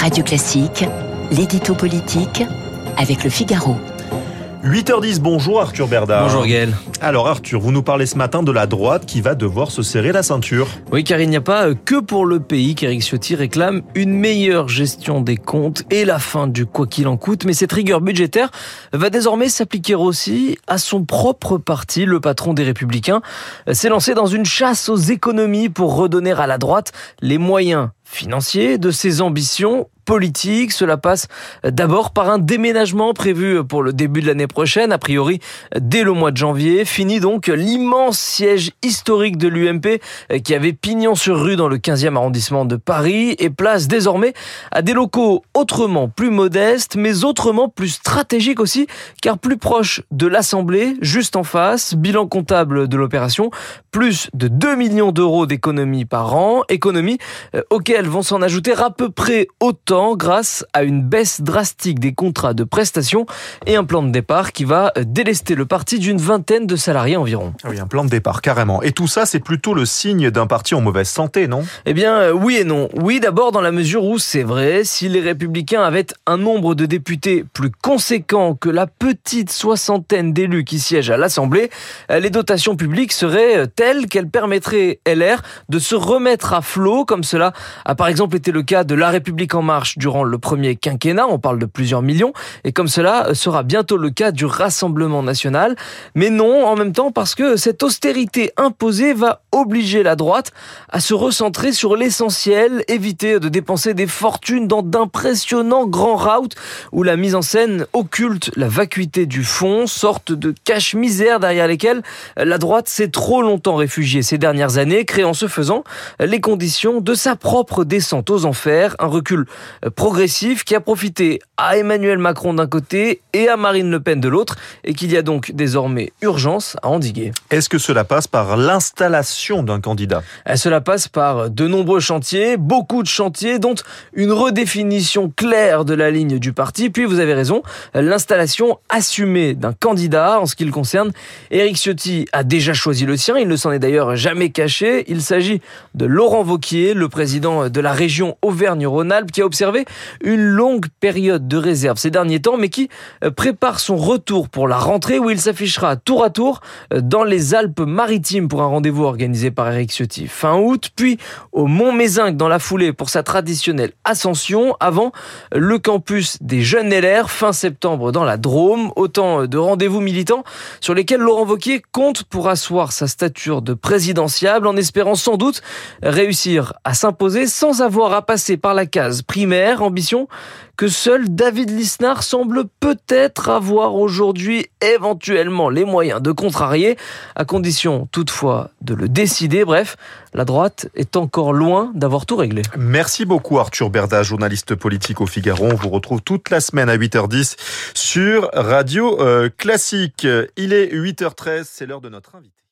Radio Classique, l'édito politique avec le Figaro. 8h10, bonjour Arthur Berdard. Bonjour Gaël. Alors Arthur, vous nous parlez ce matin de la droite qui va devoir se serrer la ceinture. Oui, car il n'y a pas que pour le pays qu'Éric Ciotti réclame une meilleure gestion des comptes et la fin du quoi qu'il en coûte. Mais cette rigueur budgétaire va désormais s'appliquer aussi à son propre parti. Le patron des Républicains s'est lancé dans une chasse aux économies pour redonner à la droite les moyens financiers de ses ambitions politique. Cela passe d'abord par un déménagement prévu pour le début de l'année prochaine, a priori dès le mois de janvier. Fini donc l'immense siège historique de l'UMP qui avait pignon sur rue dans le 15e arrondissement de Paris et place désormais à des locaux autrement plus modestes mais autrement plus stratégiques aussi car plus proches de l'Assemblée, juste en face, bilan comptable de l'opération, plus de 2 millions d'euros d'économies par an, économies euh, auxquelles vont s'en ajouter à peu près autant grâce à une baisse drastique des contrats de prestations et un plan de départ qui va délester le parti d'une vingtaine de salariés environ. Ah oui, un plan de départ, carrément. Et tout ça, c'est plutôt le signe d'un parti en mauvaise santé, non? Eh bien, euh, oui et non. Oui, d'abord dans la mesure où, c'est vrai, si les républicains avaient un nombre de députés plus conséquent que la petite soixantaine d'élus qui siègent à l'Assemblée, euh, les dotations publiques seraient euh, telles qu'elles permettraient LR de se remettre à flot, comme cela a par exemple été le cas de La République en marche durant le premier quinquennat, on parle de plusieurs millions, et comme cela sera bientôt le cas du Rassemblement national. Mais non, en même temps, parce que cette austérité imposée va obliger la droite à se recentrer sur l'essentiel, éviter de dépenser des fortunes dans d'impressionnants grands routes où la mise en scène occulte la vacuité du fond, sorte de cache-misère derrière lesquelles la droite s'est trop longtemps réfugiée ces dernières années, créant ce faisant les conditions de sa propre descente aux enfers, un recul progressif qui a profité à Emmanuel Macron d'un côté et à Marine Le Pen de l'autre et qu'il y a donc désormais urgence à endiguer. Est-ce que cela passe par l'installation d'un candidat? Eh, Cela passe par de nombreux chantiers, beaucoup de chantiers, dont une redéfinition claire de la ligne du parti. Puis vous avez raison, l'installation assumée d'un candidat en ce qui le concerne. Éric Ciotti a déjà choisi le sien, il ne s'en est d'ailleurs jamais caché. Il s'agit de Laurent Vauquier, le président de la région Auvergne-Rhône-Alpes, qui a observé une longue période de réserve ces derniers temps, mais qui euh, prépare son retour pour la rentrée où il s'affichera tour à tour euh, dans les Alpes-Maritimes pour un rendez-vous organisé par Eric Ciotti. Fin août, puis au Mont-Mézinc dans la foulée pour sa traditionnelle ascension, avant le campus des jeunes LR fin septembre dans la Drôme, autant de rendez-vous militants sur lesquels Laurent Wauquiez compte pour asseoir sa stature de présidentiable en espérant sans doute réussir à s'imposer sans avoir à passer par la case primaire, ambition que seul David Lisnard semble peut-être avoir aujourd'hui éventuellement les moyens de contrarier, à condition toutefois de le décider. Bref, la droite est encore loin d'avoir tout réglé. Merci beaucoup Arthur Berda, journaliste politique au Figaro. On vous retrouve toute la semaine à 8h10 sur Radio euh, Classique. Il est 8h13, c'est l'heure de notre invité.